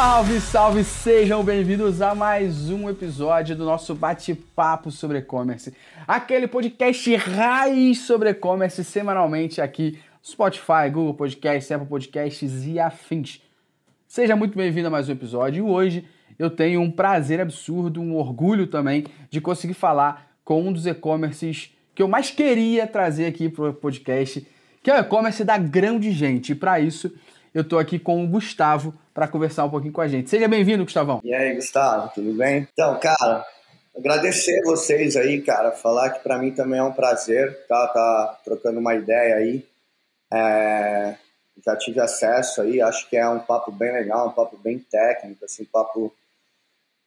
Salve, salve! Sejam bem-vindos a mais um episódio do nosso bate-papo sobre e-commerce. Aquele podcast raiz sobre e-commerce semanalmente aqui Spotify, Google Podcasts, Apple Podcasts e afins. Seja muito bem-vindo a mais um episódio e hoje eu tenho um prazer absurdo, um orgulho também de conseguir falar com um dos e-commerces que eu mais queria trazer aqui para o podcast, que é o e-commerce da grão de gente. E para isso eu estou aqui com o Gustavo para conversar um pouquinho com a gente. Seja bem-vindo, Gustavão. E aí, Gustavo, tudo bem? Então, cara, agradecer vocês aí, cara, falar que para mim também é um prazer tá, tá trocando uma ideia aí. É, já tive acesso aí, acho que é um papo bem legal, um papo bem técnico, assim, um papo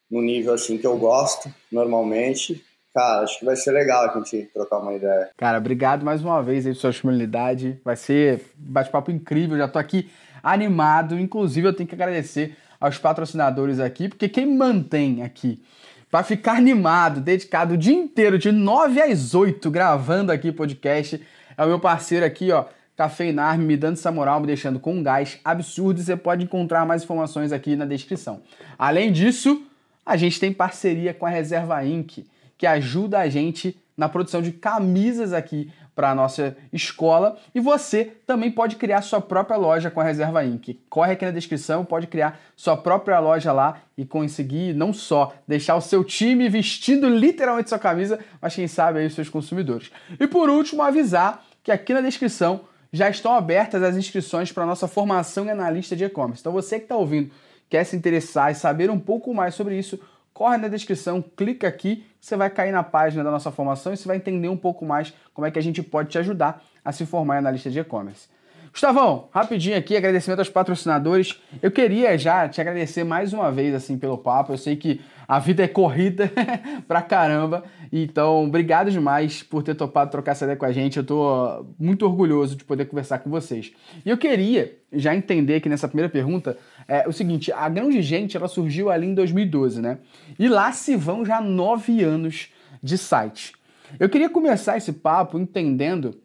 no nível assim que eu gosto normalmente. Cara, acho que vai ser legal a gente trocar uma ideia. Cara, obrigado mais uma vez aí pela sua disponibilidade. Vai ser bate-papo incrível. Já tô aqui animado. Inclusive, eu tenho que agradecer aos patrocinadores aqui, porque quem mantém aqui para ficar animado, dedicado o dia inteiro, de 9 às 8, gravando aqui podcast, é o meu parceiro aqui, ó. Cafeinar, me dando essa moral, me deixando com um gás absurdo. Você pode encontrar mais informações aqui na descrição. Além disso, a gente tem parceria com a Reserva Inc que ajuda a gente na produção de camisas aqui para a nossa escola. E você também pode criar sua própria loja com a Reserva Inc. Corre aqui na descrição, pode criar sua própria loja lá e conseguir não só deixar o seu time vestindo literalmente sua camisa, mas quem sabe aí os seus consumidores. E por último, avisar que aqui na descrição já estão abertas as inscrições para a nossa formação em analista de e-commerce. Então você que está ouvindo, quer se interessar e saber um pouco mais sobre isso, corre na descrição, clica aqui, você vai cair na página da nossa formação e você vai entender um pouco mais como é que a gente pode te ajudar a se formar na lista de e-commerce. Gustavão, rapidinho aqui, agradecimento aos patrocinadores. Eu queria já te agradecer mais uma vez assim pelo papo. Eu sei que a vida é corrida pra caramba. Então, obrigado demais por ter topado trocar essa ideia com a gente. Eu tô muito orgulhoso de poder conversar com vocês. E eu queria já entender aqui nessa primeira pergunta é, o seguinte: a Grande Gente ela surgiu ali em 2012, né? E lá se vão já nove anos de site. Eu queria começar esse papo entendendo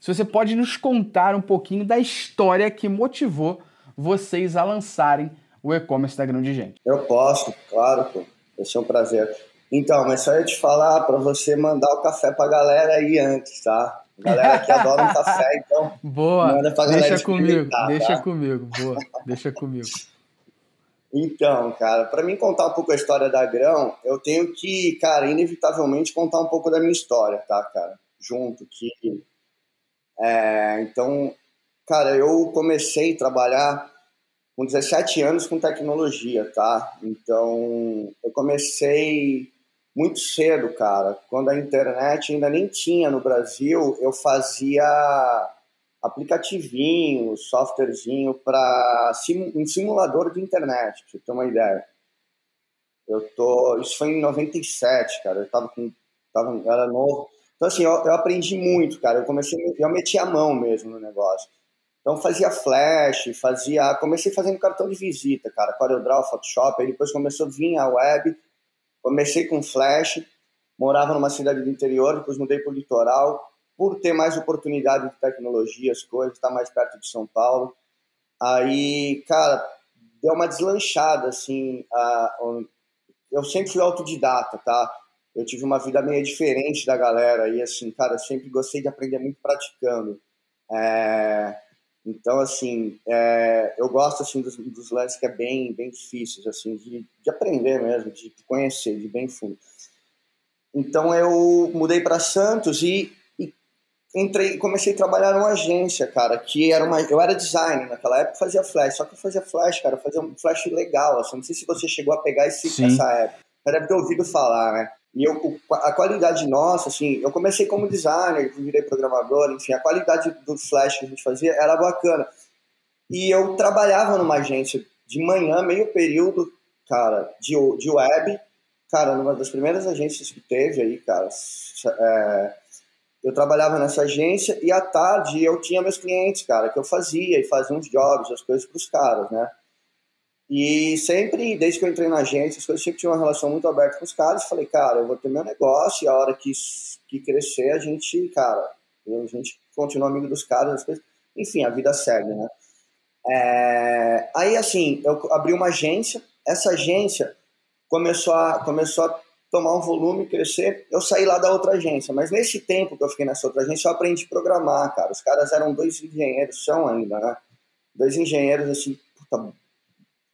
se você pode nos contar um pouquinho da história que motivou vocês a lançarem o e-commerce da Grande Gente. Eu posso, claro, pô. Vai ser um prazer. Então, mas só ia te falar para você mandar o café pra galera aí antes, tá? Galera que adora um café, então. Boa. Manda pra galera deixa comigo, deixa tá? comigo, boa. Deixa comigo. Então, cara, para mim contar um pouco a história da Grão, eu tenho que, cara, inevitavelmente contar um pouco da minha história, tá, cara? Junto, que. É, então, cara, eu comecei a trabalhar com 17 anos com tecnologia, tá? Então, eu comecei muito cedo, cara. Quando a internet ainda nem tinha no Brasil, eu fazia aplicativinho, softwarezinho para sim, um simulador de internet, pra você ter uma ideia. Eu tô, isso foi em 97, cara. Eu tava com, tava, era novo. Então assim, eu, eu aprendi muito, cara. Eu comecei, eu meti a mão mesmo no negócio. Então fazia flash, fazia. Comecei fazendo cartão de visita, cara, CorelDRAW, Photoshop, aí depois começou a vir a web, comecei com flash, morava numa cidade do interior, depois mudei para o litoral, por ter mais oportunidade de tecnologia, as coisas, estar tá mais perto de São Paulo. Aí, cara, deu uma deslanchada, assim. eu sempre fui autodidata, tá? Eu tive uma vida meio diferente da galera e, assim, cara, sempre gostei de aprender muito praticando. É, então, assim, é, eu gosto assim dos, dos lances que é bem, bem difíceis, assim, de, de aprender mesmo, de conhecer, de bem fundo. Então, eu mudei para Santos e, e, entrei, comecei a trabalhar numa agência, cara, que era uma, eu era designer naquela época, fazia flash, só que eu fazia flash, cara, fazia um flash legal, assim, não sei se você chegou a pegar esse, essa época, deve ter ouvido falar, né? E eu, a qualidade nossa, assim, eu comecei como designer, virei programador, enfim, a qualidade do Flash que a gente fazia era bacana. E eu trabalhava numa agência de manhã, meio período, cara, de, de web, cara, numa das primeiras agências que teve aí, cara, é, eu trabalhava nessa agência e à tarde eu tinha meus clientes, cara, que eu fazia e fazia uns jobs, as coisas para os caras, né? E sempre, desde que eu entrei na agência, as coisas sempre tinham uma relação muito aberta com os caras. Falei, cara, eu vou ter meu negócio e a hora que, que crescer, a gente, cara, a gente continua amigo dos caras. Enfim, a vida segue, né? É, aí, assim, eu abri uma agência, essa agência começou a, começou a tomar um volume, crescer. Eu saí lá da outra agência, mas nesse tempo que eu fiquei nessa outra agência, eu aprendi a programar, cara. Os caras eram dois engenheiros, são ainda, né? Dois engenheiros, assim, puta,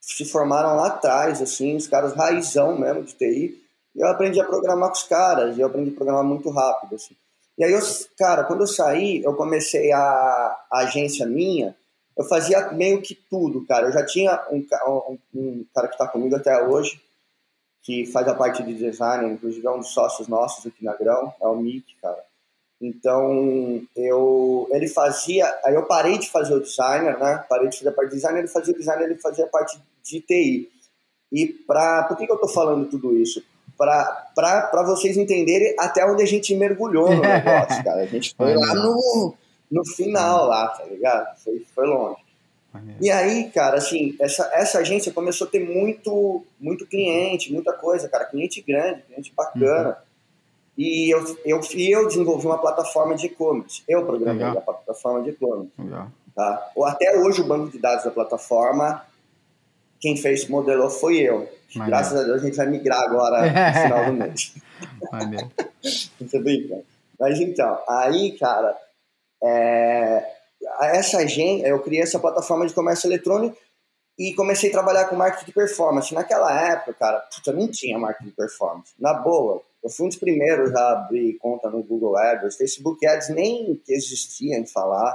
se formaram lá atrás, assim, os caras raizão mesmo de TI. E eu aprendi a programar com os caras, e eu aprendi a programar muito rápido, assim. E aí, eu, cara, quando eu saí, eu comecei a, a agência minha, eu fazia meio que tudo, cara. Eu já tinha um, um, um cara que está comigo até hoje, que faz a parte de design, inclusive é um dos sócios nossos aqui na Grão, é o Mick, cara. Então, eu, ele fazia, aí eu parei de fazer o designer, né? Parei de fazer a parte de design, ele fazia o design, ele fazia a parte de TI. E para, por que, que eu tô falando tudo isso? Para vocês entenderem até onde a gente mergulhou no negócio, cara. A gente foi lá no, no final, lá, tá ligado? Foi, foi longe. E aí, cara, assim, essa, essa agência começou a ter muito, muito cliente, muita coisa, cara, cliente grande, cliente bacana. Uhum. E eu, eu, eu desenvolvi uma plataforma de e-commerce. Eu programei Legal. a plataforma de e-commerce. Tá? Até hoje, o banco de dados da plataforma, quem fez, modelou foi eu. Graças a Deus, a gente vai migrar agora no final do mês. Muito bem, Mas então, aí, cara, é, essa agência, eu criei essa plataforma de comércio eletrônico e comecei a trabalhar com marketing de performance. Naquela época, cara, puta, não tinha marketing de performance. Na boa, eu fui um dos primeiros a abrir conta no Google Ads, Facebook Ads nem existia em falar.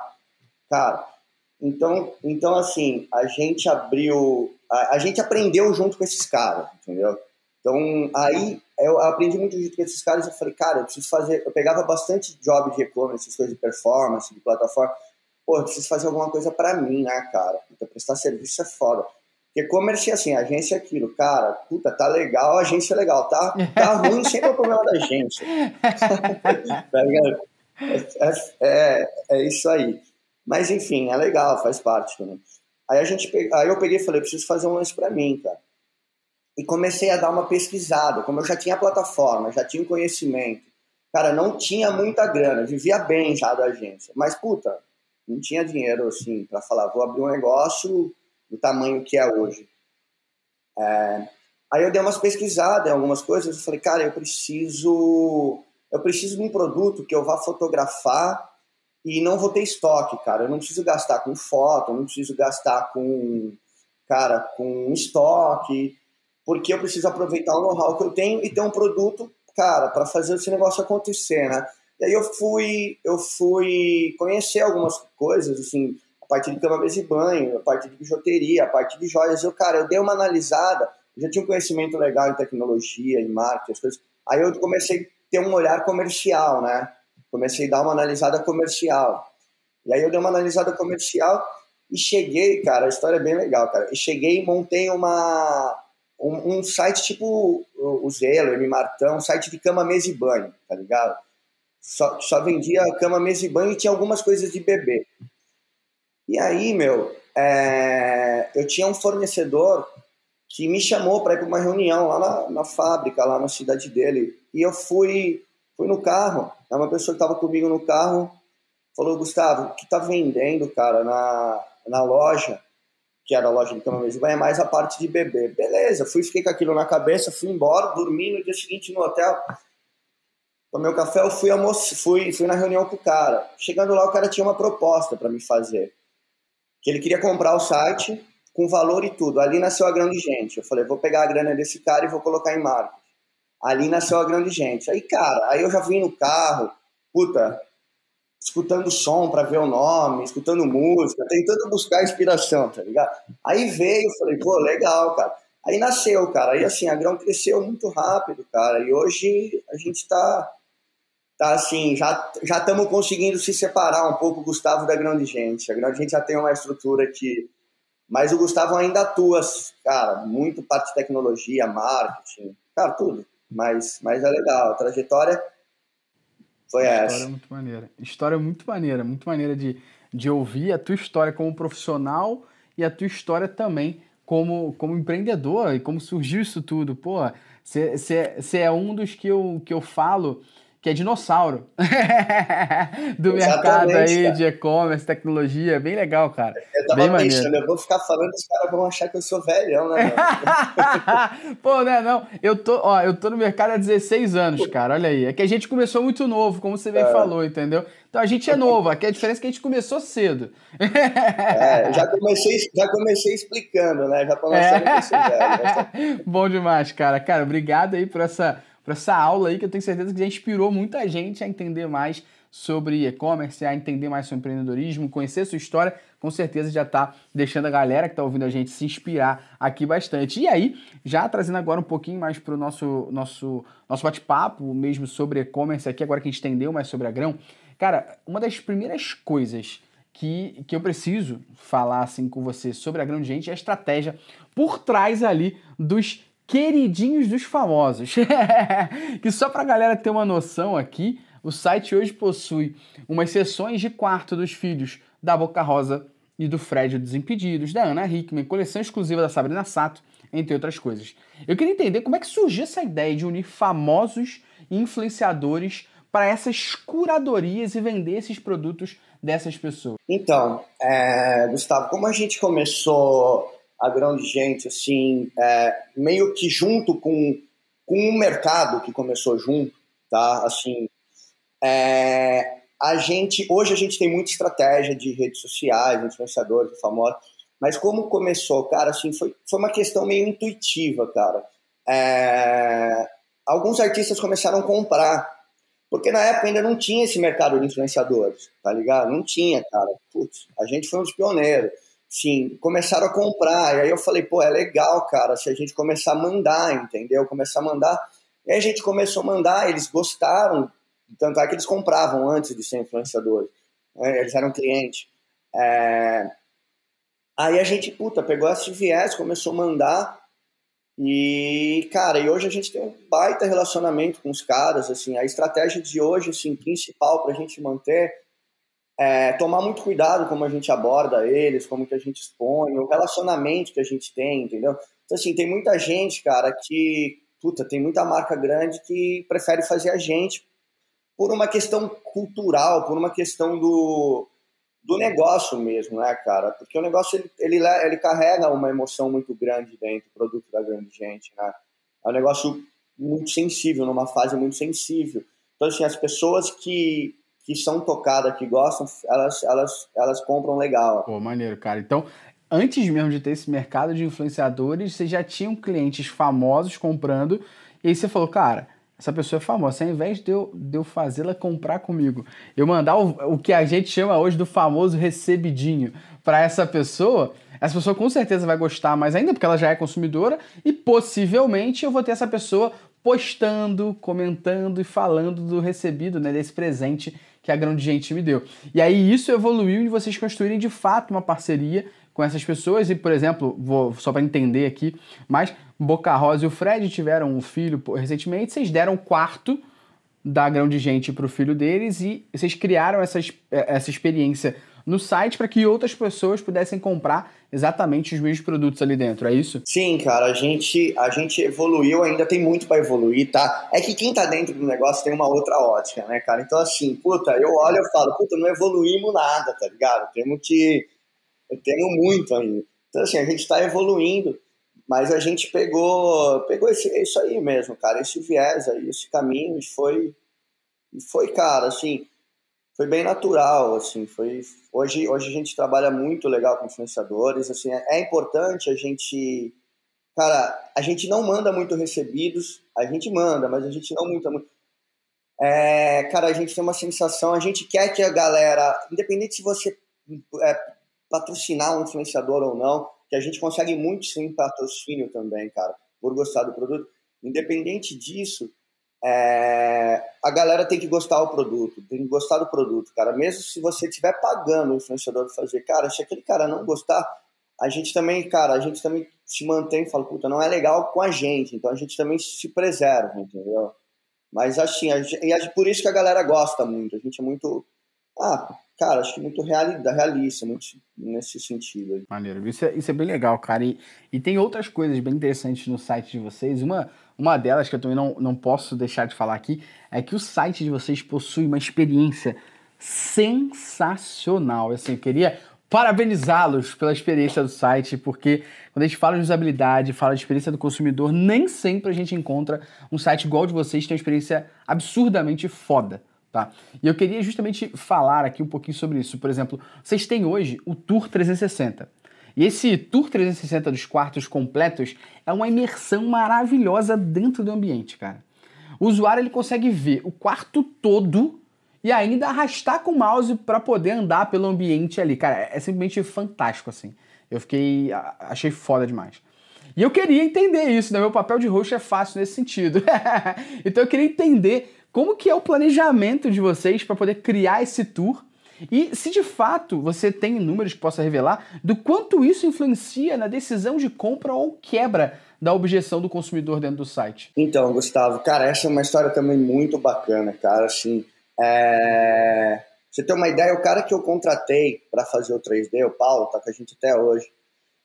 Cara, então, então assim, a gente abriu, a, a gente aprendeu junto com esses caras, entendeu? Então, aí eu aprendi muito junto com esses caras e eu falei, cara, eu preciso fazer. Eu pegava bastante job de e-commerce, essas coisas de performance, de plataforma pô, eu preciso fazer alguma coisa para mim, né, cara? Puta, prestar serviço é foda. Porque e-commerce é assim, agência é aquilo, cara, puta, tá legal, agência é legal, tá, tá ruim, sempre é o problema da agência. tá ligado? É, é, é, isso aí. Mas enfim, é legal, faz parte também. Aí, a gente, aí eu peguei e falei, preciso fazer um lance para mim, cara. E comecei a dar uma pesquisada. Como eu já tinha plataforma, já tinha conhecimento, cara, não tinha muita grana, vivia bem já da agência. Mas, puta, não tinha dinheiro assim para falar, vou abrir um negócio do tamanho que é hoje. É, aí eu dei umas pesquisadas em algumas coisas, eu falei, cara, eu preciso, eu preciso de um produto que eu vá fotografar e não vou ter estoque, cara. Eu não preciso gastar com foto, eu não preciso gastar com, cara, com estoque, porque eu preciso aproveitar o know-how que eu tenho e ter um produto, cara, para fazer esse negócio acontecer, né? E aí eu fui, eu fui conhecer algumas coisas, assim, a partir de cama, mesa e banho, a partir de bijuteria, a partir de joias. Eu, cara, eu dei uma analisada, já tinha um conhecimento legal em tecnologia, em marketing, as coisas. Aí eu comecei a ter um olhar comercial, né? Comecei a dar uma analisada comercial. E aí eu dei uma analisada comercial e cheguei, cara, a história é bem legal, cara. E cheguei e montei uma, um, um site tipo o Zelo, M Martão, um site de cama, mesa e banho, tá ligado? Só, só vendia cama, mesa e banho e tinha algumas coisas de bebê. E aí, meu, é, eu tinha um fornecedor que me chamou para ir para uma reunião lá na, na, fábrica, lá na cidade dele. E eu fui, fui no carro, é uma pessoa que estava comigo no carro, falou, Gustavo, o que tá vendendo, cara, na, na loja, que era a loja de cama, banho, é mais a parte de bebê. Beleza, fui, fiquei com aquilo na cabeça, fui embora, dormi no dia seguinte no hotel tomei o um café, eu fui, almoço, fui, fui na reunião com o cara. Chegando lá, o cara tinha uma proposta para me fazer. Que ele queria comprar o site com valor e tudo. Ali nasceu a grande gente. Eu falei, vou pegar a grana desse cara e vou colocar em marketing. Ali nasceu a grande gente. Aí, cara, aí eu já vim no carro, puta, escutando som para ver o nome, escutando música, tentando buscar inspiração, tá ligado? Aí veio, falei, pô, legal, cara. Aí nasceu, cara. Aí assim, a Grão cresceu muito rápido, cara. E hoje a gente tá tá assim, já já estamos conseguindo se separar um pouco Gustavo da grande gente. A grande gente já tem uma estrutura que mas o Gustavo ainda atua, cara, muito parte de tecnologia, marketing, cara, tudo. Mas mas é legal, a trajetória foi história essa. História muito maneira. História muito maneira, muito maneira de de ouvir a tua história como profissional e a tua história também como, como empreendedor e como surgiu isso tudo. Pô, você é um dos que eu, que eu falo que é dinossauro do mercado aí cara. de e-commerce, tecnologia. Bem legal, cara. Eu tava bem pensando, maneiro. eu vou ficar falando, os caras vão achar que eu sou velhão, né? Pô, né, não. Eu tô, ó, eu tô no mercado há 16 anos, cara. Olha aí. É que a gente começou muito novo, como você bem é. falou, entendeu? Então a gente é novo, aqui a diferença é que a gente começou cedo. É, já comecei, já comecei explicando, né? Já começando é. velho. Bom demais, cara. Cara, obrigado aí por essa, por essa aula aí que eu tenho certeza que já inspirou muita gente a entender mais sobre e-commerce, a entender mais sobre empreendedorismo, conhecer sua história, com certeza já está deixando a galera que está ouvindo a gente se inspirar aqui bastante. E aí, já trazendo agora um pouquinho mais para o nosso, nosso, nosso bate-papo mesmo sobre e-commerce aqui, agora que a gente entendeu mais sobre a Grão, Cara, uma das primeiras coisas que, que eu preciso falar assim com você sobre a grande gente é a estratégia por trás ali dos queridinhos dos famosos. que só pra galera ter uma noção aqui, o site hoje possui umas sessões de quarto dos filhos da Boca Rosa e do Fred dos Impedidos, da Ana Hickman, coleção exclusiva da Sabrina Sato, entre outras coisas. Eu queria entender como é que surgiu essa ideia de unir famosos influenciadores para essas curadorias e vender esses produtos dessas pessoas? Então, é, Gustavo, como a gente começou a grande gente, assim, é, meio que junto com, com o mercado que começou junto, tá? Assim, é, a gente, hoje a gente tem muita estratégia de redes sociais, influenciadores, famosos, mas como começou, cara, assim, foi, foi uma questão meio intuitiva, cara. É, alguns artistas começaram a comprar porque na época ainda não tinha esse mercado de influenciadores, tá ligado? Não tinha, cara. Putz, a gente foi um dos pioneiros. Sim, começaram a comprar. E aí eu falei, pô, é legal, cara, se a gente começar a mandar, entendeu? Começar a mandar. E aí a gente começou a mandar, eles gostaram. Tanto é que eles compravam antes de ser influenciadores. Né? Eles eram clientes. É... Aí a gente, puta, pegou esse viés, começou a mandar. E, cara, e hoje a gente tem um baita relacionamento com os caras, assim, a estratégia de hoje, assim, principal para a gente manter é tomar muito cuidado como a gente aborda eles, como que a gente expõe, o relacionamento que a gente tem, entendeu? Então, assim, tem muita gente, cara, que, puta, tem muita marca grande que prefere fazer a gente por uma questão cultural, por uma questão do, do negócio mesmo, né, cara? Porque o negócio ele, ele, ele carrega uma emoção muito grande dentro do produto da grande gente, né? É um negócio muito sensível, numa fase muito sensível. Então, assim, as pessoas que, que são tocadas, que gostam, elas, elas, elas compram legal. Pô, maneiro, cara. Então, antes mesmo de ter esse mercado de influenciadores, você já tinham clientes famosos comprando, e aí você falou, cara essa pessoa é famosa. Ao invés de eu, de eu fazê-la comprar comigo, eu mandar o, o que a gente chama hoje do famoso recebidinho para essa pessoa, essa pessoa com certeza vai gostar mais ainda, porque ela já é consumidora, e possivelmente eu vou ter essa pessoa postando, comentando e falando do recebido, né, desse presente que a grande gente me deu. E aí isso evoluiu de vocês construírem de fato uma parceria com essas pessoas e, por exemplo, vou só para entender aqui, mas Boca Rosa e o Fred tiveram um filho recentemente, vocês deram quarto da grão de gente para o filho deles e vocês criaram essa, essa experiência no site para que outras pessoas pudessem comprar exatamente os mesmos produtos ali dentro, é isso? Sim, cara, a gente, a gente evoluiu, ainda tem muito para evoluir, tá? É que quem tá dentro do negócio tem uma outra ótica, né, cara? Então, assim, puta, eu olho e falo, puta, não evoluímos nada, tá ligado? Temos que. Temos muito ainda. Então, assim, a gente está evoluindo. Mas a gente pegou, pegou esse, isso aí mesmo, cara, esse viés aí, esse caminho, e foi, e foi, cara, assim, foi bem natural, assim, foi, hoje, hoje a gente trabalha muito legal com influenciadores, assim, é, é importante a gente, cara, a gente não manda muito recebidos, a gente manda, mas a gente não muito, muito é, cara, a gente tem uma sensação, a gente quer que a galera, independente se você é, patrocinar um influenciador ou não, que a gente consegue muito sem patrocínio também, cara, por gostar do produto. Independente disso, é, a galera tem que gostar do produto, tem que gostar do produto, cara. Mesmo se você estiver pagando o influenciador para fazer, cara, se aquele cara não gostar, a gente também, cara, a gente também se mantém e fala, puta, não é legal com a gente, então a gente também se preserva, entendeu? Mas assim, a, e por isso que a galera gosta muito, a gente é muito Ah, cara, acho que muito realista, muito nesse sentido. Maneiro. Isso é, isso é bem legal, cara. E, e tem outras coisas bem interessantes no site de vocês. Uma, uma delas que eu também não, não posso deixar de falar aqui é que o site de vocês possui uma experiência sensacional. Assim, eu queria parabenizá-los pela experiência do site, porque quando a gente fala de usabilidade, fala de experiência do consumidor, nem sempre a gente encontra um site igual de vocês que tem uma experiência absurdamente foda. Tá? E eu queria justamente falar aqui um pouquinho sobre isso. Por exemplo, vocês têm hoje o Tour 360. E esse Tour 360 dos quartos completos é uma imersão maravilhosa dentro do ambiente, cara. O usuário ele consegue ver o quarto todo e ainda arrastar com o mouse para poder andar pelo ambiente ali. Cara, é simplesmente fantástico assim. Eu fiquei achei foda demais. E eu queria entender isso, né? Meu papel de host é fácil nesse sentido. então eu queria entender como que é o planejamento de vocês para poder criar esse tour e se de fato você tem números que possa revelar do quanto isso influencia na decisão de compra ou quebra da objeção do consumidor dentro do site. Então, Gustavo, cara, essa é uma história também muito bacana, cara. Assim, é... você tem uma ideia, o cara que eu contratei para fazer o 3D, o Paulo, tá com a gente até hoje.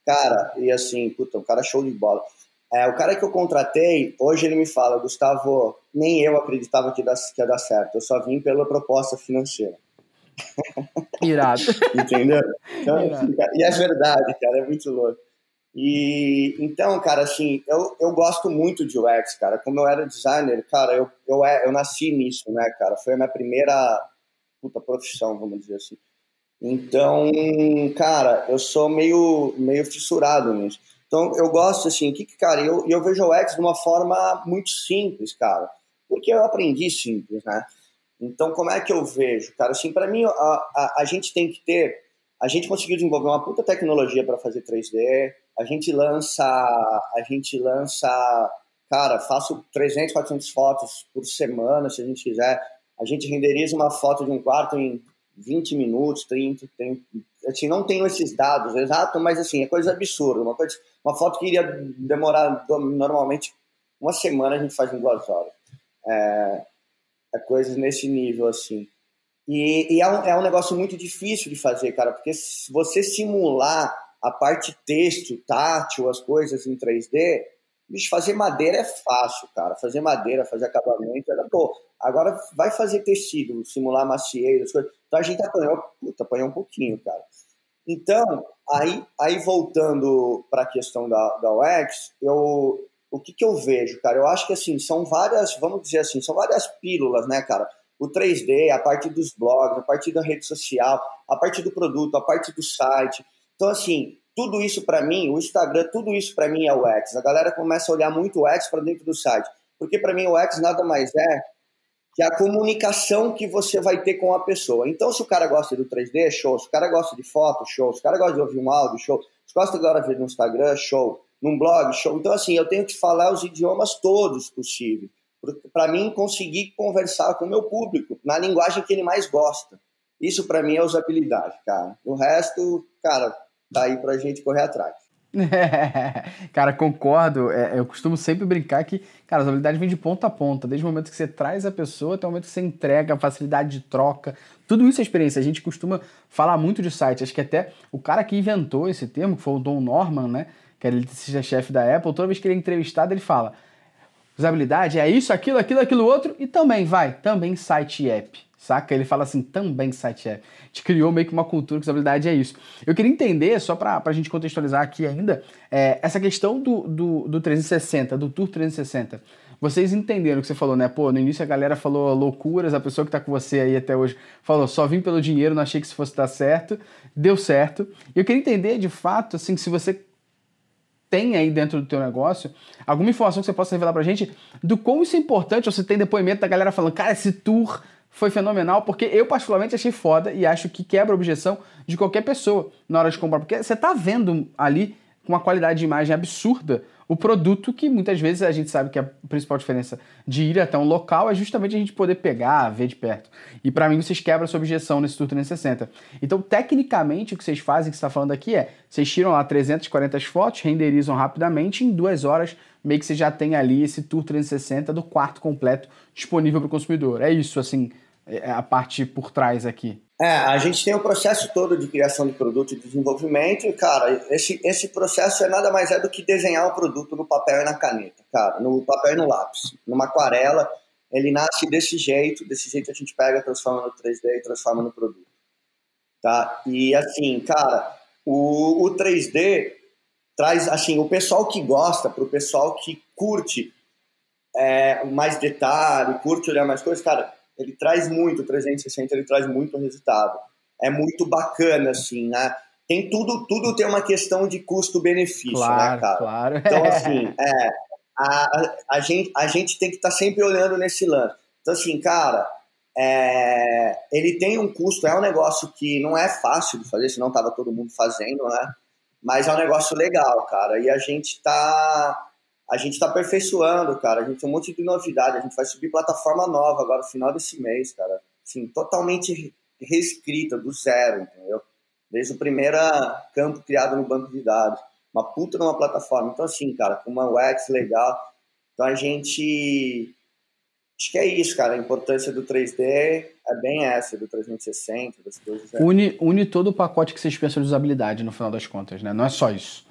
Cara, e assim, puta, um cara show de bola. É, o cara que eu contratei, hoje ele me fala, Gustavo, nem eu acreditava que, que ia dar certo, eu só vim pela proposta financeira. Irado. Entendeu? Então, Irado. e é verdade, cara, é muito louco. E então, cara, assim, eu, eu gosto muito de UX, cara. Como eu era designer, cara, eu, eu, eu nasci nisso, né, cara? Foi a minha primeira puta profissão, vamos dizer assim. Então, cara, eu sou meio, meio fissurado nisso. Então, eu gosto, assim, que, cara, eu, eu vejo o UX de uma forma muito simples, cara, porque eu aprendi simples, né? Então, como é que eu vejo? Cara, assim, para mim, a, a, a, gente tem que ter. A gente conseguiu desenvolver uma puta tecnologia para fazer 3D. A gente lança. A gente lança. Cara, faço 300, 400 fotos por semana, se a gente quiser. A gente renderiza uma foto de um quarto em 20 minutos, 30. Tem, assim, não tenho esses dados exatos, mas assim, é coisa absurda. Uma coisa uma foto que iria demorar normalmente uma semana, a gente faz em duas horas. É, é coisas nesse nível, assim. E, e é, um, é um negócio muito difícil de fazer, cara, porque se você simular a parte texto, tátil, as coisas em 3D, bicho, fazer madeira é fácil, cara. Fazer madeira, fazer acabamento, era bom. Agora vai fazer tecido, simular macieira, as coisas. Então a gente apanhou, puta, apanhou um pouquinho, cara. Então, aí, aí voltando para a questão da, da UX, eu, o que, que eu vejo, cara? Eu acho que, assim, são várias, vamos dizer assim, são várias pílulas, né, cara? O 3D, a parte dos blogs, a parte da rede social, a parte do produto, a parte do site. Então, assim, tudo isso para mim, o Instagram, tudo isso para mim é o X. A galera começa a olhar muito o X para dentro do site. Porque para mim o X nada mais é que a comunicação que você vai ter com a pessoa. Então, se o cara gosta do 3D, show. Se o cara gosta de foto, show. Se o cara gosta de ouvir um áudio, show. Se gosta agora de ver no Instagram, show. Num blog, show. Então, assim, eu tenho que falar os idiomas todos possíveis. Para mim, conseguir conversar com o meu público na linguagem que ele mais gosta. Isso, para mim, é usabilidade, cara. O resto, cara, tá aí pra gente correr atrás. cara, concordo. É, eu costumo sempre brincar que, cara, a usabilidade vem de ponta a ponta. Desde o momento que você traz a pessoa até o momento que você entrega, facilidade de troca. Tudo isso é experiência. A gente costuma falar muito de site. Acho que até o cara que inventou esse termo, que foi o Don Norman, né? Que era eletricista-chefe da Apple, toda vez que ele é entrevistado, ele fala: usabilidade é isso, aquilo, aquilo, aquilo outro, e também vai, também site e app saca? Ele fala assim, também site app. A gente criou meio que uma cultura que usabilidade é isso. Eu queria entender, só para a gente contextualizar aqui ainda, é, essa questão do, do, do 360, do Tour 360. Vocês entenderam o que você falou, né? Pô, no início a galera falou loucuras, a pessoa que tá com você aí até hoje falou, só vim pelo dinheiro, não achei que isso fosse dar certo. Deu certo. E eu queria entender, de fato, assim, se você tem aí dentro do teu negócio, alguma informação que você possa revelar pra gente do como isso é importante, ou você tem depoimento da galera falando, cara, esse tour foi fenomenal, porque eu particularmente achei foda e acho que quebra a objeção de qualquer pessoa na hora de comprar, porque você tá vendo ali com uma qualidade de imagem absurda o produto que muitas vezes a gente sabe que a principal diferença de ir até um local é justamente a gente poder pegar, ver de perto. E para mim vocês quebram essa objeção nesse Tour 360. Então, tecnicamente, o que vocês fazem, que está falando aqui é, vocês tiram lá 340 fotos, renderizam rapidamente, em duas horas meio que você já tem ali esse Tour 360 do quarto completo disponível para o consumidor. É isso, assim, é, é a parte por trás aqui. É, a gente tem o processo todo de criação de produto e desenvolvimento, e, cara, esse, esse processo é nada mais é do que desenhar o produto no papel e na caneta, cara, no papel e no lápis, numa aquarela, ele nasce desse jeito, desse jeito a gente pega, transforma no 3D e transforma no produto, tá? E assim, cara, o, o 3D traz, assim, o pessoal que gosta, pro pessoal que curte é, mais detalhe, curte olhar mais coisas, cara, ele traz muito, o 360 ele traz muito resultado. É muito bacana, assim, né? Tem tudo, tudo tem uma questão de custo-benefício, né, claro, né, cara? Claro. Então, assim, é, a, a, gente, a gente tem que estar tá sempre olhando nesse lance. Então, assim, cara, é, ele tem um custo, é um negócio que não é fácil de fazer, senão tava todo mundo fazendo, né? Mas é um negócio legal, cara. E a gente tá a gente está aperfeiçoando, cara. A gente tem um monte de novidade. A gente vai subir plataforma nova agora no final desse mês, cara. Assim, totalmente reescrita, do zero, entendeu? Desde o primeiro campo criado no banco de dados. Uma puta numa plataforma. Então, assim, cara, com uma UX legal. Então, a gente. Acho que é isso, cara. A importância do 3D é bem essa, do 360, das coisas. É. Une, une todo o pacote que vocês pensam de usabilidade no final das contas, né? Não é só isso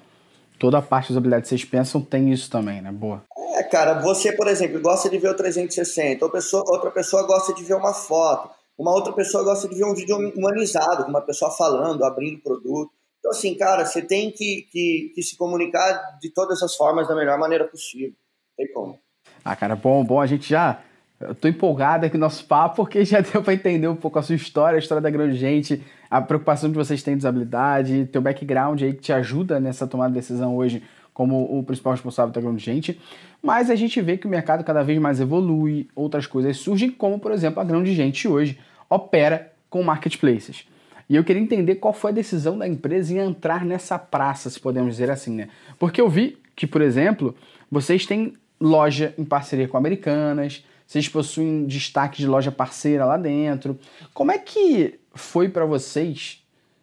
toda a parte de usabilidade que vocês pensam tem isso também, né? Boa. É, cara, você, por exemplo, gosta de ver o 360, outra pessoa, outra pessoa gosta de ver uma foto, uma outra pessoa gosta de ver um vídeo humanizado, com uma pessoa falando, abrindo produto. Então, assim, cara, você tem que, que, que se comunicar de todas as formas da melhor maneira possível. Tem como. Ah, cara, bom, bom, a gente já eu tô empolgado aqui no nosso papo, porque já deu para entender um pouco a sua história, a história da grande gente, a preocupação que vocês têm de usabilidade, teu background aí que te ajuda nessa tomada de decisão hoje como o principal responsável da grande gente. Mas a gente vê que o mercado cada vez mais evolui, outras coisas surgem, como por exemplo a grande gente hoje opera com marketplaces. E eu queria entender qual foi a decisão da empresa em entrar nessa praça, se podemos dizer assim, né? Porque eu vi que, por exemplo, vocês têm loja em parceria com Americanas, vocês possuem destaque de loja parceira lá dentro. Como é que foi para vocês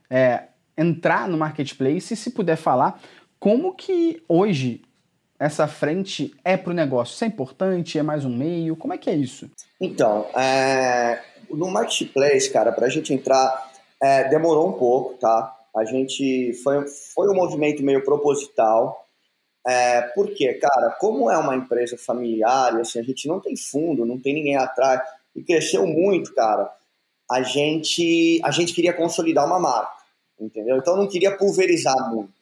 é, entrar no marketplace? E se puder falar, como que hoje essa frente é para o negócio? Isso é importante? É mais um meio? Como é que é isso? Então, é, no marketplace, cara, para a gente entrar, é, demorou um pouco, tá? A gente foi, foi um movimento meio proposital. É, porque, cara, como é uma empresa familiar, assim, a gente não tem fundo, não tem ninguém atrás, e cresceu muito, cara, a gente, a gente queria consolidar uma marca, entendeu? Então não queria pulverizar muito,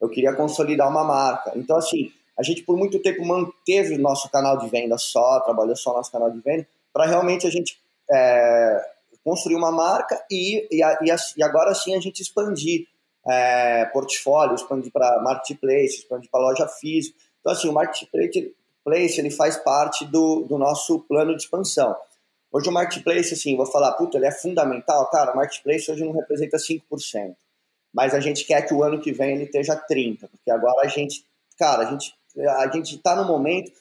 eu queria consolidar uma marca. Então, assim, a gente por muito tempo manteve o nosso canal de venda só, trabalhou só nosso canal de venda, para realmente a gente é, construir uma marca e, e, e, agora sim a gente expandir é, portfólio, expandir para marketplace, expandir para loja física. Então, assim, o marketplace ele faz parte do, do nosso plano de expansão. Hoje o marketplace, assim, vou falar, puta, ele é fundamental. Cara, o marketplace hoje não representa 5%. Mas a gente quer que o ano que vem ele esteja 30%, porque agora a gente, cara, a gente a gente está no momento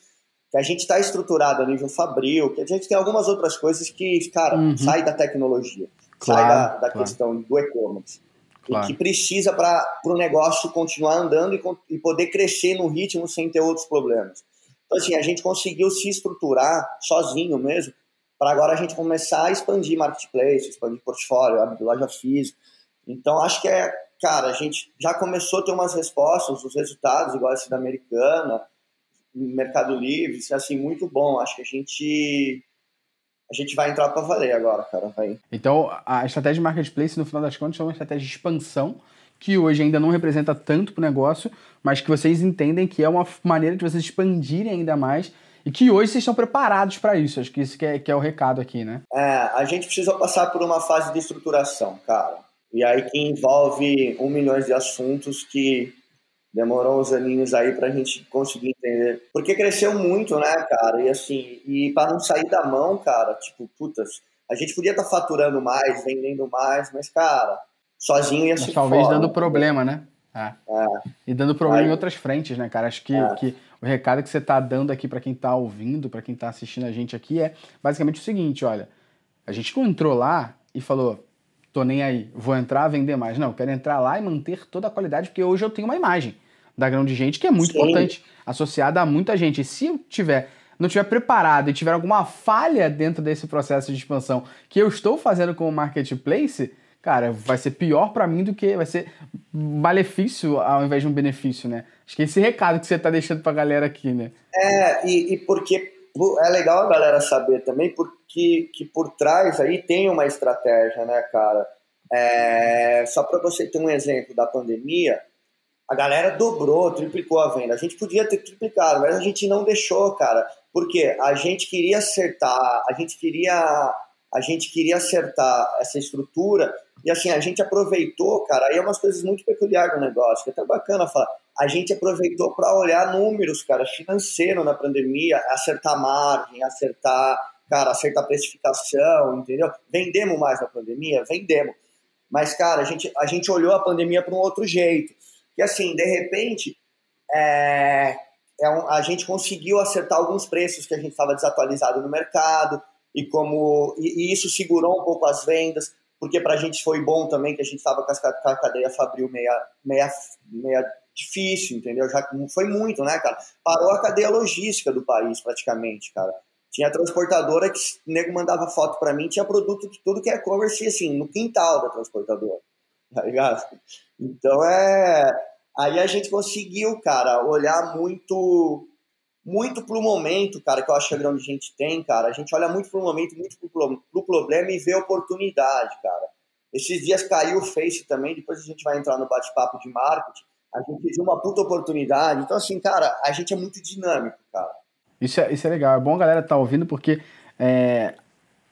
que a gente está estruturado a nível fabril, que a gente tem algumas outras coisas que, cara, uhum. sai da tecnologia, claro, sai da, da claro. questão do e-commerce. Claro. Que precisa para o negócio continuar andando e, e, poder crescer no ritmo sem ter outros problemas. Então, assim, a gente conseguiu se estruturar sozinho mesmo, para agora a gente começar a expandir marketplace, expandir portfólio, abrir loja física. Então, acho que é, cara, a gente já começou a ter umas respostas, os resultados, igual esse da Americana, Mercado Livre, é, assim, muito bom. Acho que a gente a gente vai entrar para valer agora, cara. Vai. Então, a estratégia de marketplace, no final das contas, é uma estratégia de expansão que hoje ainda não representa tanto para o negócio, mas que vocês entendem que é uma maneira de vocês expandirem ainda mais e que hoje vocês estão preparados para isso. Acho que isso que é, que é o recado aqui, né? É, a gente precisa passar por uma fase de estruturação, cara. E aí que envolve um milhão de assuntos que demorou uns aninhos aí pra gente conseguir entender. Porque cresceu muito, né, cara? E assim, e para não sair da mão, cara, tipo, putas, a gente podia estar tá faturando mais, vendendo mais, mas, cara, sozinho ia ser Talvez foda, dando problema, né? É. É. E dando problema aí, em outras frentes, né, cara? Acho que, é. que o recado que você tá dando aqui para quem tá ouvindo, para quem tá assistindo a gente aqui é basicamente o seguinte, olha, a gente não entrou lá e falou, tô nem aí, vou entrar, vender mais. Não, eu quero entrar lá e manter toda a qualidade, porque hoje eu tenho uma imagem da grão de gente, que é muito Sim. importante, associada a muita gente. E se eu tiver não estiver preparado e tiver alguma falha dentro desse processo de expansão que eu estou fazendo como marketplace, cara, vai ser pior para mim do que vai ser malefício ao invés de um benefício, né? Acho que esse recado que você está deixando para a galera aqui, né? É, e, e porque é legal a galera saber também porque que por trás aí tem uma estratégia, né, cara? É, só para você ter um exemplo da pandemia, a galera dobrou, triplicou a venda. A gente podia ter triplicado, mas a gente não deixou, cara. Porque a gente queria acertar, a gente queria, a gente queria acertar essa estrutura e assim a gente aproveitou, cara. Aí é umas coisas muito peculiares do negócio, que é até bacana falar. A gente aproveitou para olhar números, cara, financeiro na pandemia, acertar margem, acertar, cara, acertar precificação, entendeu? Vendemos mais na pandemia, vendemos. Mas, cara, a gente, a gente olhou a pandemia para um outro jeito. Que assim, de repente, é, é um, a gente conseguiu acertar alguns preços que a gente estava desatualizado no mercado, e como e, e, isso segurou um pouco as vendas, porque para a gente foi bom também que a gente estava com, com, a cadeia fabril meia, meia, meia difícil, entendeu? Já foi muito, né, cara? Parou a cadeia logística do país praticamente, cara. Tinha transportadora que o nego mandava foto para mim, tinha produto de tudo que é e assim, no quintal da transportadora, tá ligado? Então é. Aí a gente conseguiu, cara, olhar muito muito pro momento, cara, que eu acho que a grande gente tem, cara. A gente olha muito pro momento, muito pro, pro problema e vê oportunidade, cara. Esses dias caiu o Face também, depois a gente vai entrar no bate-papo de marketing. A gente viu uma puta oportunidade. Então, assim, cara, a gente é muito dinâmico, cara. Isso é, isso é legal. É bom a galera tá ouvindo porque é,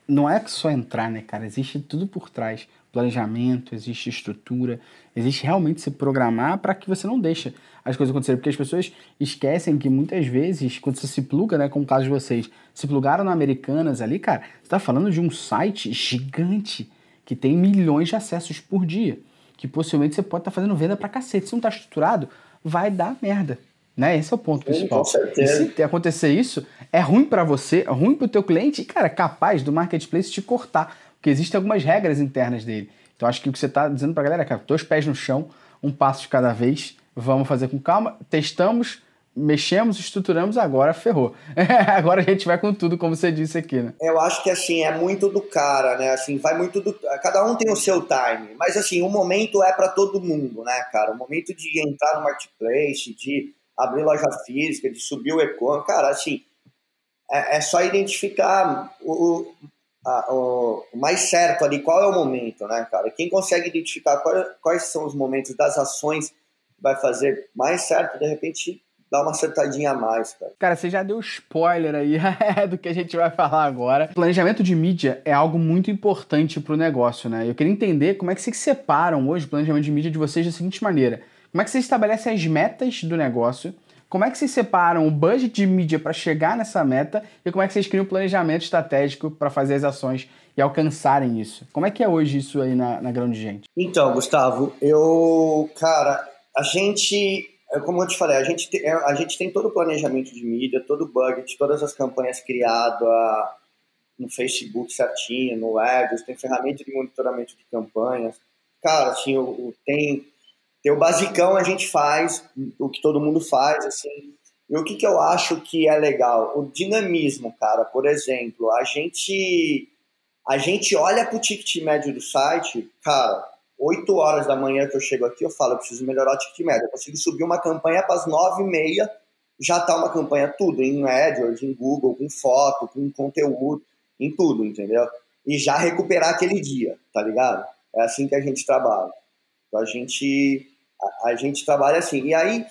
não é só entrar, né, cara? Existe tudo por trás. Planejamento, existe estrutura, existe realmente se programar para que você não deixe as coisas acontecerem. Porque as pessoas esquecem que muitas vezes, quando você se pluga, né, como o caso de vocês, se plugaram na Americanas ali, cara, você está falando de um site gigante que tem milhões de acessos por dia. Que possivelmente você pode estar tá fazendo venda para cacete. Se não está estruturado, vai dar merda. Né? Esse é o ponto principal. Com certeza. E se acontecer isso, é ruim para você, é ruim para o teu cliente e, cara, é capaz do marketplace te cortar, porque existem algumas regras internas dele. Então, acho que o que você está dizendo para a galera, cara, dois pés no chão, um passo de cada vez, vamos fazer com calma, testamos, mexemos, estruturamos, agora ferrou. agora a gente vai com tudo, como você disse aqui, né? Eu acho que, assim, é muito do cara, né? Assim, vai muito do... Cada um tem o seu time, mas, assim, o momento é para todo mundo, né, cara? O momento de entrar no marketplace, de abrir loja física, de subir o e-commerce. Cara, assim, é, é só identificar o, a, o, mais certo ali, qual é o momento, né, cara? Quem consegue identificar qual, quais são os momentos das ações que vai fazer mais certo, de repente dá uma acertadinha a mais, cara. Cara, você já deu spoiler aí do que a gente vai falar agora. Planejamento de mídia é algo muito importante para o negócio, né? Eu queria entender como é que vocês separam hoje o planejamento de mídia de vocês da seguinte maneira. Como é que vocês estabelecem as metas do negócio? Como é que vocês separam o budget de mídia para chegar nessa meta? E como é que vocês criam o um planejamento estratégico para fazer as ações e alcançarem isso? Como é que é hoje isso aí na, na grande gente? Então, Gustavo, eu, cara, a gente, é como eu te falei, a gente, tem, a gente tem todo o planejamento de mídia, todo o budget, todas as campanhas criadas no Facebook certinho, no Ads, tem ferramenta de monitoramento de campanhas. Cara, assim, tem o basicão a gente faz, o que todo mundo faz, assim. E o que, que eu acho que é legal? O dinamismo, cara. Por exemplo, a gente a gente olha para o ticket médio do site, cara, 8 horas da manhã que eu chego aqui, eu falo, eu preciso melhorar o ticket médio. Eu consigo subir uma campanha para as 9 e meia, já tá uma campanha tudo, em AdWords, em Google, com foto, com conteúdo, em tudo, entendeu? E já recuperar aquele dia, tá ligado? É assim que a gente trabalha. Então a gente a, gente trabalha assim. E aí,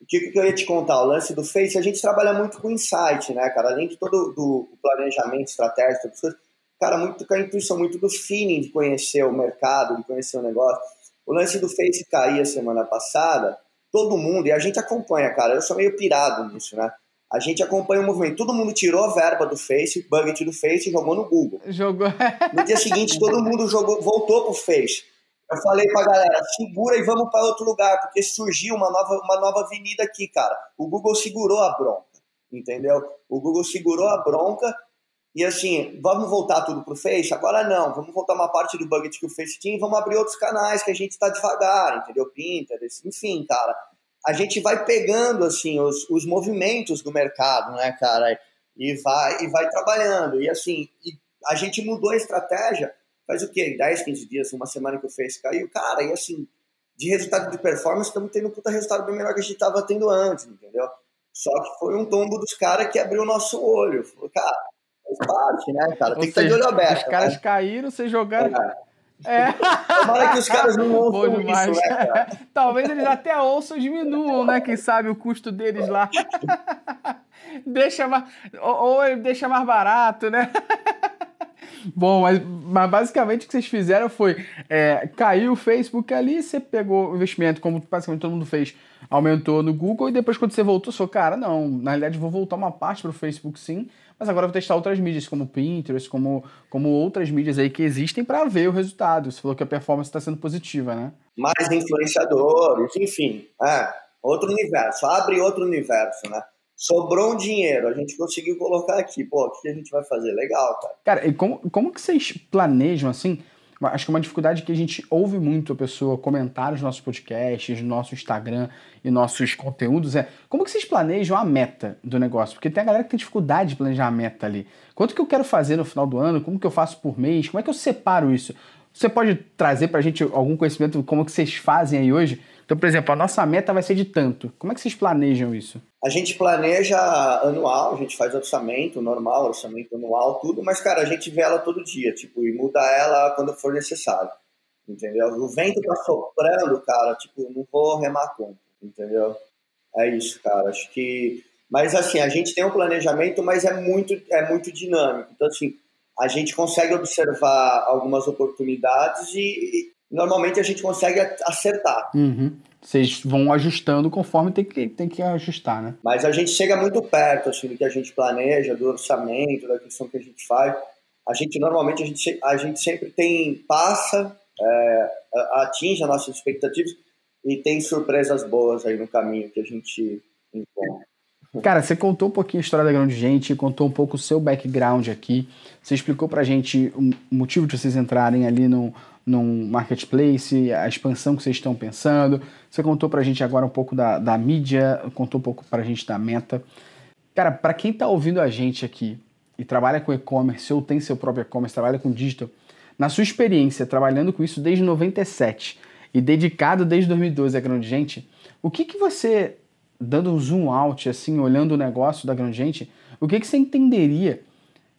o que, que eu ia te contar? O lance do Face, a gente trabalha muito com insight, né, cara? Além de todo do planejamento estratégico, todas coisas, cara, muito com a intuição, muito do feeling de conhecer o mercado, de conhecer o negócio. O lance do Face cair a semana passada, todo mundo, e a gente acompanha, cara, eu sou meio pirado nisso, né? A gente acompanha o movimento. Todo mundo tirou a verba do Face, budget do Face e jogou no Google. Jogou. No dia seguinte, todo mundo jogou, voltou pro Face. Eu falei pra galera, segura e vamos para outro lugar, porque surgiu uma nova, uma nova avenida aqui, cara. O Google segurou a bronca, entendeu? O Google segurou a bronca e assim, vamos voltar tudo pro Face? Agora não, vamos voltar uma parte do budget que o Face tinha e vamos abrir outros canais que a gente tá devagar, entendeu? Pinterest, enfim, cara. A gente vai pegando, assim, os, os movimentos do mercado, né, cara? e vai, e vai trabalhando. E assim, e a gente mudou a estratégia faz o quê? 10, 15 dias, uma semana que o Face caiu. Cara, e assim, de resultado de performance, estamos tendo um puta resultado bem melhor que a gente estava tendo antes, entendeu? Só que foi um tombo dos caras que abriu o nosso olho. Falou, cara, faz parte, né, cara? Tem Ou que estar de olho aberto. Os caras né? caíram, vocês jogaram. É. é. Tomara que os caras não ouçam isso, né, cara? Talvez eles até ouçam e diminuam, né? Quem sabe o custo deles lá. deixa mais, ou, ou deixa mais barato, né? Bom, mas, mas, basicamente o que vocês fizeram foi é, caiu o Facebook ali, você pegou o investimento, como basicamente todo mundo fez, aumentou no Google e depois quando você voltou, falou, cara, não, na realidade vou voltar uma parte para o Facebook sim, mas agora vou testar outras mídias como Pinterest, como, como outras mídias aí que existem para ver o resultado. Você falou que a performance está sendo positiva, né? Mais influenciadores, enfim, é, outro universo, abre outro universo, né? Sobrou um dinheiro, a gente conseguiu colocar aqui. Pô, o que a gente vai fazer? Legal, cara. Cara, e como, como que vocês planejam assim? Acho que uma dificuldade que a gente ouve muito a pessoa comentar nos nossos podcasts, no nosso Instagram e nossos conteúdos é como que vocês planejam a meta do negócio? Porque tem a galera que tem dificuldade de planejar a meta ali. Quanto que eu quero fazer no final do ano? Como que eu faço por mês? Como é que eu separo isso? Você pode trazer para a gente algum conhecimento como que vocês fazem aí hoje? Então, por exemplo, a nossa meta vai ser de tanto. Como é que vocês planejam isso? A gente planeja anual, a gente faz orçamento normal, orçamento anual, tudo, mas, cara, a gente vê ela todo dia, tipo, e muda ela quando for necessário, entendeu? O vento tá soprando, cara, tipo, não vou remar conta, entendeu? É isso, cara, acho que... Mas, assim, a gente tem um planejamento, mas é muito, é muito dinâmico. Então, assim, a gente consegue observar algumas oportunidades e, normalmente a gente consegue acertar. Uhum. Vocês vão ajustando conforme tem que, tem que ajustar, né? Mas a gente chega muito perto assim, do que a gente planeja, do orçamento, da questão que a gente faz. A gente normalmente a gente, a gente sempre tem passa, é, atinge as nossas expectativas e tem surpresas boas aí no caminho que a gente encontra. Cara, você contou um pouquinho a história da Grande Gente, contou um pouco o seu background aqui. Você explicou pra gente o motivo de vocês entrarem ali no, num marketplace, a expansão que vocês estão pensando. Você contou para a gente agora um pouco da, da mídia, contou um pouco para a gente da meta. Cara, para quem está ouvindo a gente aqui e trabalha com e-commerce ou tem seu próprio e-commerce, trabalha com digital, na sua experiência trabalhando com isso desde 97 e dedicado desde 2012 à Grande Gente, o que, que você, dando um zoom out, assim, olhando o negócio da Grande Gente, o que, que você entenderia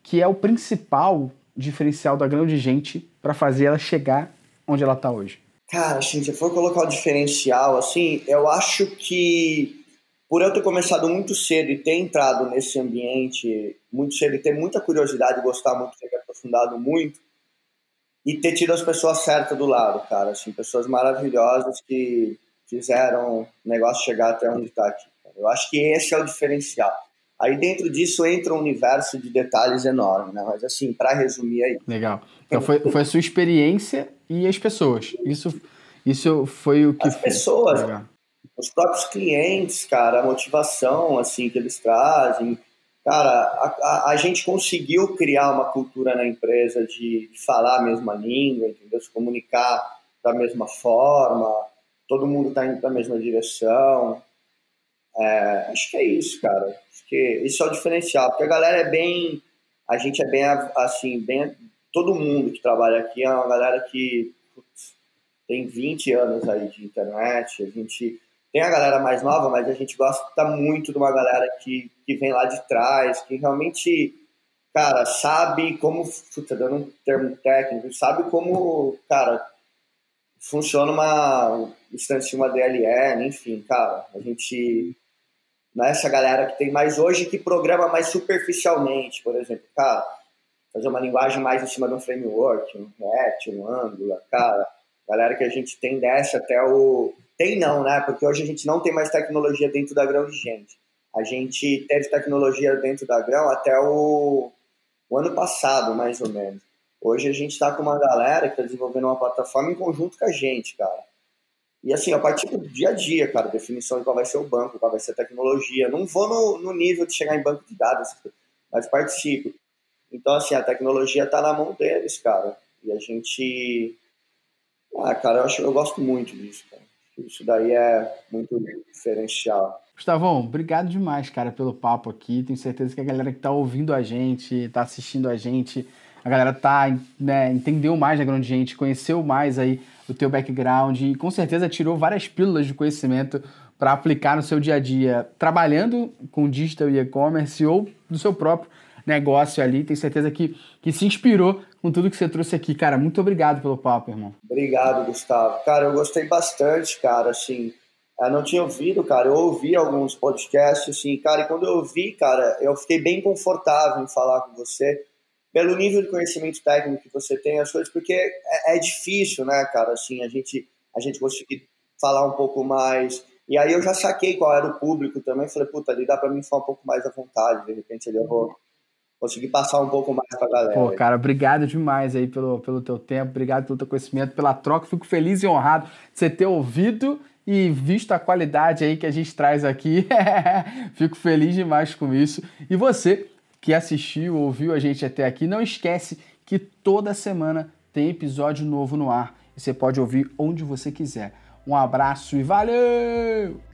que é o principal diferencial da grande gente para fazer ela chegar onde ela está hoje? Cara, se for colocar o diferencial, assim, eu acho que por eu ter começado muito cedo e ter entrado nesse ambiente muito cedo e ter muita curiosidade, gostar muito, ter aprofundado muito e ter tido as pessoas certas do lado, cara, assim, pessoas maravilhosas que fizeram o negócio chegar até onde está aqui. Eu acho que esse é o diferencial. Aí dentro disso entra um universo de detalhes enorme, né? Mas assim, para resumir aí. Legal. Então foi, foi a sua experiência e as pessoas. Isso, isso foi o que. As pessoas, Legal. os próprios clientes, cara, a motivação assim que eles trazem. Cara, a, a, a, gente conseguiu criar uma cultura na empresa de falar a mesma língua, entendeu? Se comunicar da mesma forma, todo mundo está indo para a mesma direção. É, acho que é isso, cara. Acho que isso é o diferencial, porque a galera é bem. A gente é bem, assim, bem. Todo mundo que trabalha aqui é uma galera que putz, tem 20 anos aí de internet. A gente tem a galera mais nova, mas a gente gosta muito de uma galera que, que vem lá de trás, que realmente, cara, sabe como. Puta, dando um termo técnico, sabe como, cara, funciona uma instância, uma DLL, enfim, cara, a gente não é essa galera que tem mais hoje que programa mais superficialmente, por exemplo, cara, fazer uma linguagem mais em cima de um framework, um React, um Angular, cara, galera que a gente tem dessa até o... Tem não, né? Porque hoje a gente não tem mais tecnologia dentro da grão de gente. A gente teve tecnologia dentro da grão até o, o ano passado, mais ou menos. Hoje a gente está com uma galera que está desenvolvendo uma plataforma em conjunto com a gente, cara. E assim, eu participo do dia a dia, cara, definição de qual vai ser o banco, qual vai ser a tecnologia. Não vou no, no nível de chegar em banco de dados, mas participo. Então, assim, a tecnologia está na mão deles, cara. E a gente. Ah, cara, eu, acho, eu gosto muito disso, cara. Isso daí é muito diferencial. Gustavão, obrigado demais, cara, pelo papo aqui. Tenho certeza que a galera que tá ouvindo a gente, tá assistindo a gente, a galera tá, né, entendeu mais da grande gente, conheceu mais aí o teu background e com certeza tirou várias pílulas de conhecimento para aplicar no seu dia a dia, trabalhando com digital e e-commerce ou no seu próprio negócio ali. Tenho certeza que, que se inspirou com tudo que você trouxe aqui. Cara, muito obrigado pelo papo, irmão. Obrigado, Gustavo. Cara, eu gostei bastante, cara, assim, eu não tinha ouvido, cara, eu ouvi alguns podcasts, assim, cara, e quando eu ouvi, cara, eu fiquei bem confortável em falar com você, pelo nível de conhecimento técnico que você tem, as coisas, porque é, é difícil, né, cara, assim, a gente, a gente conseguir falar um pouco mais, e aí eu já saquei qual era o público também, falei, puta, ali dá pra mim falar um pouco mais à vontade, de repente ali eu vou conseguir passar um pouco mais pra galera. Pô, cara, obrigado demais aí pelo, pelo teu tempo, obrigado pelo teu conhecimento, pela troca. Fico feliz e honrado de você ter ouvido e visto a qualidade aí que a gente traz aqui. Fico feliz demais com isso. E você que assistiu, ouviu a gente até aqui, não esquece que toda semana tem episódio novo no ar. Você pode ouvir onde você quiser. Um abraço e valeu!